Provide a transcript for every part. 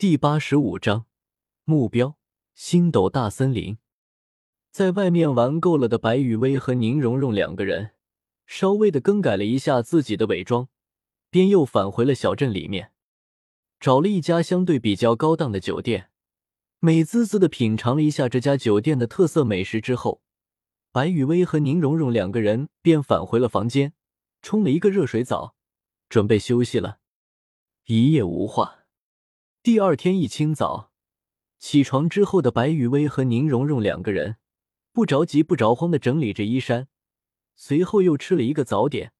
第八十五章目标：星斗大森林。在外面玩够了的白雨薇和宁荣荣两个人，稍微的更改了一下自己的伪装，便又返回了小镇里面，找了一家相对比较高档的酒店，美滋滋的品尝了一下这家酒店的特色美食之后，白雨薇和宁荣荣两个人便返回了房间，冲了一个热水澡，准备休息了。一夜无话。第二天一清早起床之后的白雨薇和宁荣荣两个人不着急不着慌的整理着衣衫，随后又吃了一个早点，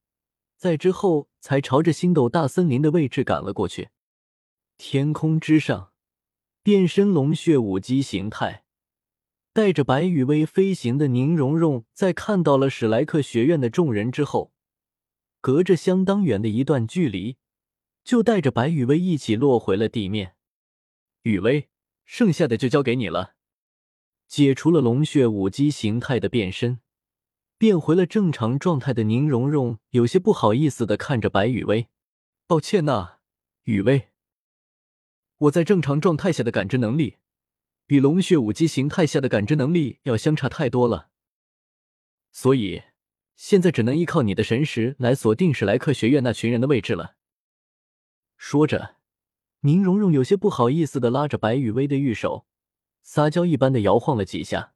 在之后才朝着星斗大森林的位置赶了过去。天空之上，变身龙血武姬形态，带着白雨薇飞行的宁荣荣，在看到了史莱克学院的众人之后，隔着相当远的一段距离。就带着白雨薇一起落回了地面。雨薇，剩下的就交给你了。解除了龙血武姬形态的变身，变回了正常状态的宁荣荣有些不好意思的看着白雨薇：“抱歉呐，雨薇，我在正常状态下的感知能力，比龙血武姬形态下的感知能力要相差太多了，所以现在只能依靠你的神识来锁定史莱克学院那群人的位置了。”说着，宁荣荣有些不好意思的拉着白雨薇的玉手，撒娇一般的摇晃了几下。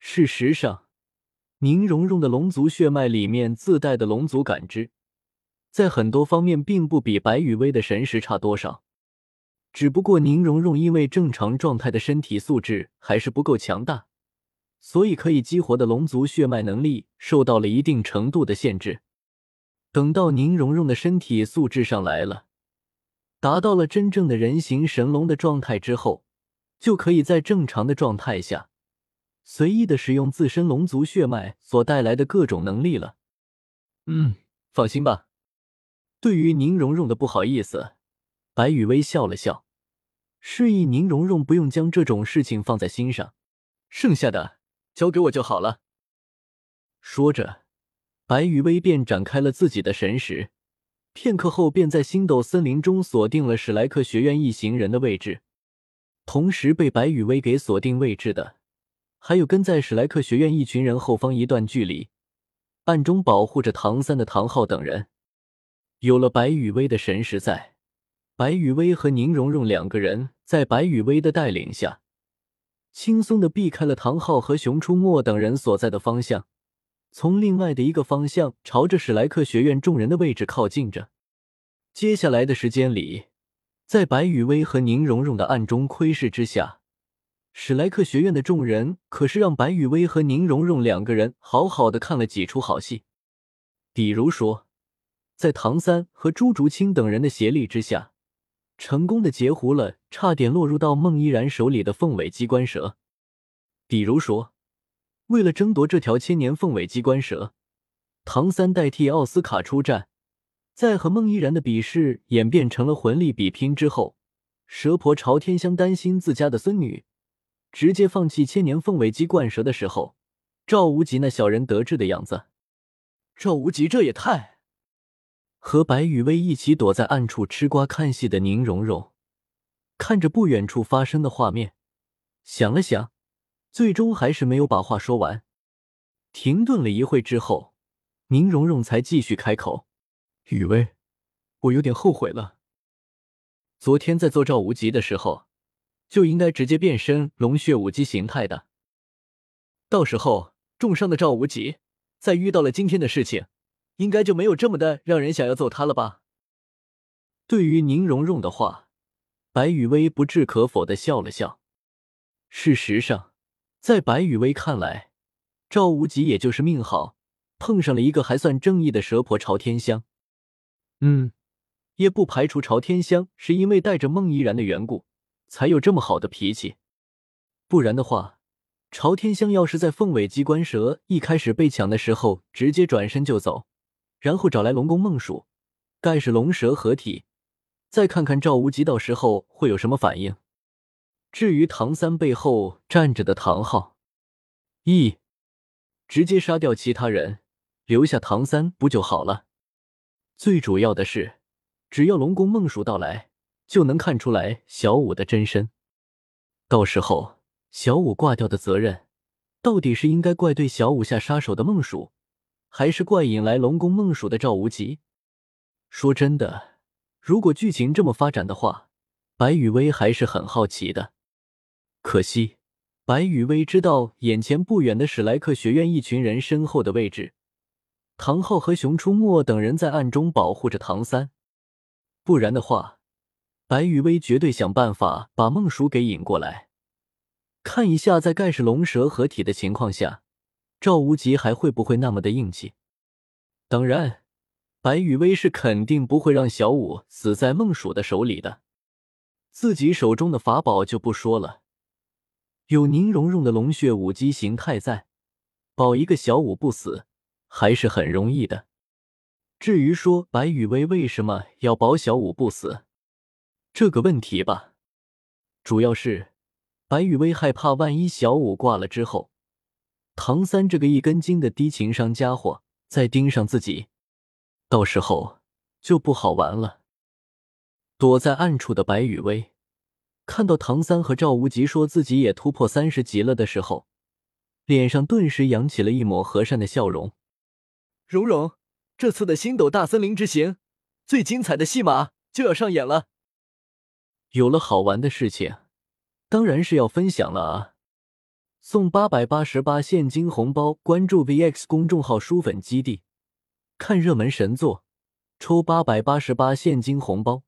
事实上，宁荣荣的龙族血脉里面自带的龙族感知，在很多方面并不比白雨薇的神识差多少。只不过宁荣荣因为正常状态的身体素质还是不够强大，所以可以激活的龙族血脉能力受到了一定程度的限制。等到宁荣荣的身体素质上来了。达到了真正的人形神龙的状态之后，就可以在正常的状态下，随意的使用自身龙族血脉所带来的各种能力了。嗯，放心吧。对于宁荣荣的不好意思，白羽薇笑了笑，示意宁荣荣不用将这种事情放在心上，剩下的交给我就好了。说着，白羽薇便展开了自己的神识。片刻后，便在星斗森林中锁定了史莱克学院一行人的位置。同时被白羽薇给锁定位置的，还有跟在史莱克学院一群人后方一段距离，暗中保护着唐三的唐昊等人。有了白羽薇的神识在，白羽薇和宁荣荣两个人在白羽薇的带领下，轻松的避开了唐昊和熊出没等人所在的方向。从另外的一个方向朝着史莱克学院众人的位置靠近着。接下来的时间里，在白雨薇和宁荣荣的暗中窥视之下，史莱克学院的众人可是让白雨薇和宁荣荣两个人好好的看了几出好戏。比如说，在唐三和朱竹清等人的协力之下，成功的截胡了差点落入到孟依然手里的凤尾机关蛇。比如说。为了争夺这条千年凤尾机关蛇，唐三代替奥斯卡出战，在和孟依然的比试演变成了魂力比拼之后，蛇婆朝天香担心自家的孙女，直接放弃千年凤尾鸡冠蛇的时候，赵无极那小人得志的样子。赵无极这也太……和白雨薇一起躲在暗处吃瓜看戏的宁荣荣，看着不远处发生的画面，想了想。最终还是没有把话说完，停顿了一会之后，宁荣荣才继续开口：“雨薇，我有点后悔了。昨天在做赵无极的时候，就应该直接变身龙血武姬形态的。到时候重伤的赵无极，再遇到了今天的事情，应该就没有这么的让人想要揍他了吧？”对于宁荣荣的话，白雨薇不置可否的笑了笑。事实上。在白雨薇看来，赵无极也就是命好，碰上了一个还算正义的蛇婆朝天香。嗯，也不排除朝天香是因为带着孟依然的缘故，才有这么好的脾气。不然的话，朝天香要是在凤尾机关蛇一开始被抢的时候直接转身就走，然后找来龙宫孟蜀，盖世龙蛇合体，再看看赵无极到时候会有什么反应。至于唐三背后站着的唐昊，一直接杀掉其他人，留下唐三不就好了？最主要的是，只要龙宫孟蜀到来，就能看出来小五的真身。到时候小五挂掉的责任，到底是应该怪对小五下杀手的孟蜀，还是怪引来龙宫孟蜀的赵无极？说真的，如果剧情这么发展的话，白雨薇还是很好奇的。可惜。白雨薇知道眼前不远的史莱克学院一群人身后的位置，唐昊和熊出没等人在暗中保护着唐三，不然的话，白雨薇绝对想办法把孟叔给引过来，看一下在盖世龙蛇合体的情况下，赵无极还会不会那么的硬气。当然，白雨薇是肯定不会让小五死在孟蜀的手里的，自己手中的法宝就不说了。有宁荣荣的龙血武姬形态在，保一个小五不死还是很容易的。至于说白雨薇为什么要保小五不死这个问题吧，主要是白雨薇害怕万一小五挂了之后，唐三这个一根筋的低情商家伙再盯上自己，到时候就不好玩了。躲在暗处的白雨薇。看到唐三和赵无极说自己也突破三十级了的时候，脸上顿时扬起了一抹和善的笑容。蓉蓉，这次的星斗大森林之行，最精彩的戏码就要上演了。有了好玩的事情，当然是要分享了啊！送八百八十八现金红包，关注 VX 公众号“书粉基地”，看热门神作，抽八百八十八现金红包。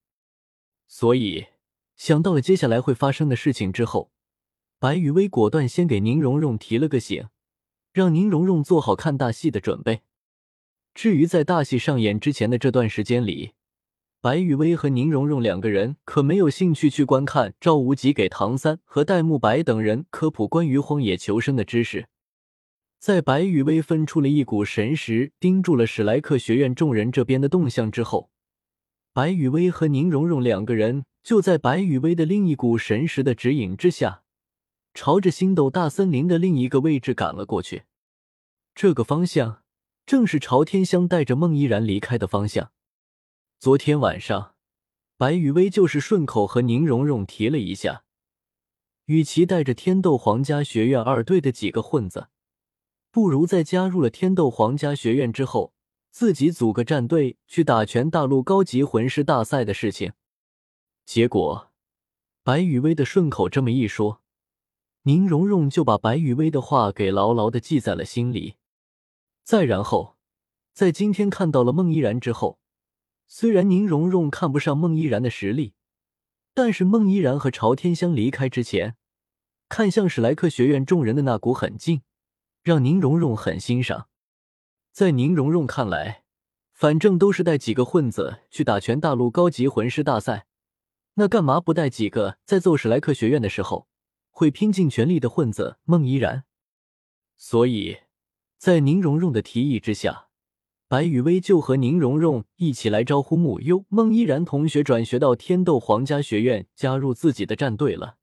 所以。想到了接下来会发生的事情之后，白雨薇果断先给宁荣荣提了个醒，让宁荣荣做好看大戏的准备。至于在大戏上演之前的这段时间里，白雨薇和宁荣荣两个人可没有兴趣去观看赵无极给唐三和戴沐白等人科普关于荒野求生的知识。在白雨薇分出了一股神识，盯住了史莱克学院众人这边的动向之后，白雨薇和宁荣荣两个人。就在白羽薇的另一股神识的指引之下，朝着星斗大森林的另一个位置赶了过去。这个方向正是朝天香带着孟依然离开的方向。昨天晚上，白羽薇就是顺口和宁荣荣提了一下，与其带着天斗皇家学院二队的几个混子，不如在加入了天斗皇家学院之后，自己组个战队去打全大陆高级魂师大赛的事情。结果，白雨薇的顺口这么一说，宁荣荣就把白雨薇的话给牢牢的记在了心里。再然后，在今天看到了孟依然之后，虽然宁荣荣看不上孟依然的实力，但是孟依然和朝天香离开之前，看向史莱克学院众人的那股狠劲，让宁荣荣很欣赏。在宁荣荣看来，反正都是带几个混子去打全大陆高级魂师大赛。那干嘛不带几个在揍史莱克学院的时候会拼尽全力的混子孟依然？所以，在宁荣荣的提议之下，白雨薇就和宁荣荣一起来招呼木优、孟依然同学转学到天斗皇家学院，加入自己的战队了。